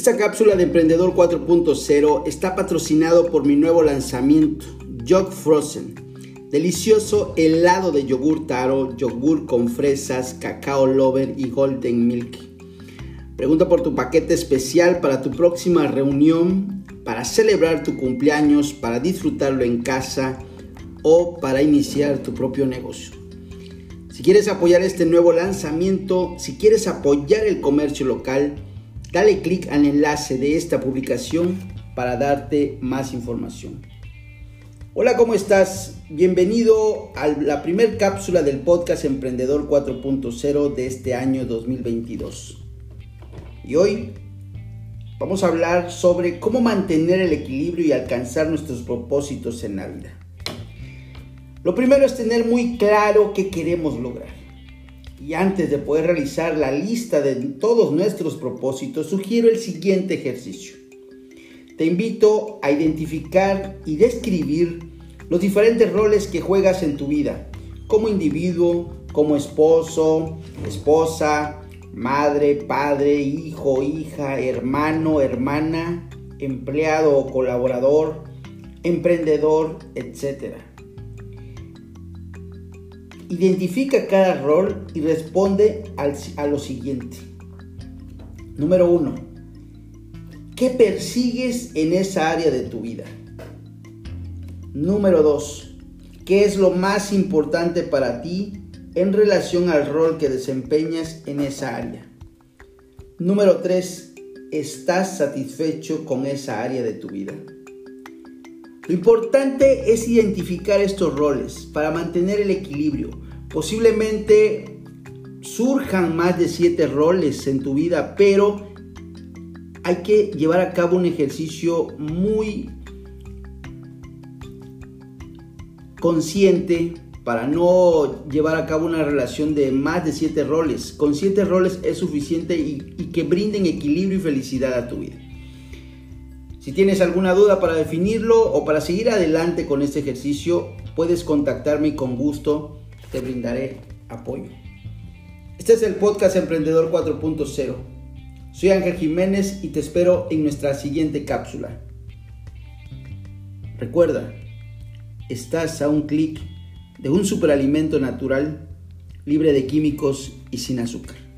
Esta cápsula de Emprendedor 4.0 está patrocinado por mi nuevo lanzamiento, Jog Frozen. Delicioso helado de yogur taro, yogur con fresas, cacao lover y golden milk. Pregunta por tu paquete especial para tu próxima reunión, para celebrar tu cumpleaños, para disfrutarlo en casa o para iniciar tu propio negocio. Si quieres apoyar este nuevo lanzamiento, si quieres apoyar el comercio local, dale clic al enlace de esta publicación para darte más información. Hola, ¿cómo estás? Bienvenido a la primera cápsula del podcast Emprendedor 4.0 de este año 2022. Y hoy vamos a hablar sobre cómo mantener el equilibrio y alcanzar nuestros propósitos en la vida. Lo primero es tener muy claro qué queremos lograr. Y antes de poder realizar la lista de todos nuestros propósitos, sugiero el siguiente ejercicio. Te invito a identificar y describir los diferentes roles que juegas en tu vida, como individuo, como esposo, esposa, madre, padre, hijo, hija, hermano, hermana, empleado o colaborador, emprendedor, etc. Identifica cada rol y responde a lo siguiente. Número uno, ¿qué persigues en esa área de tu vida? Número dos, ¿qué es lo más importante para ti en relación al rol que desempeñas en esa área? Número tres, ¿estás satisfecho con esa área de tu vida? Lo importante es identificar estos roles para mantener el equilibrio. Posiblemente surjan más de siete roles en tu vida, pero hay que llevar a cabo un ejercicio muy consciente para no llevar a cabo una relación de más de siete roles. Con siete roles es suficiente y, y que brinden equilibrio y felicidad a tu vida. Si tienes alguna duda para definirlo o para seguir adelante con este ejercicio, puedes contactarme y con gusto te brindaré apoyo. Este es el podcast Emprendedor 4.0. Soy Ángel Jiménez y te espero en nuestra siguiente cápsula. Recuerda, estás a un clic de un superalimento natural, libre de químicos y sin azúcar.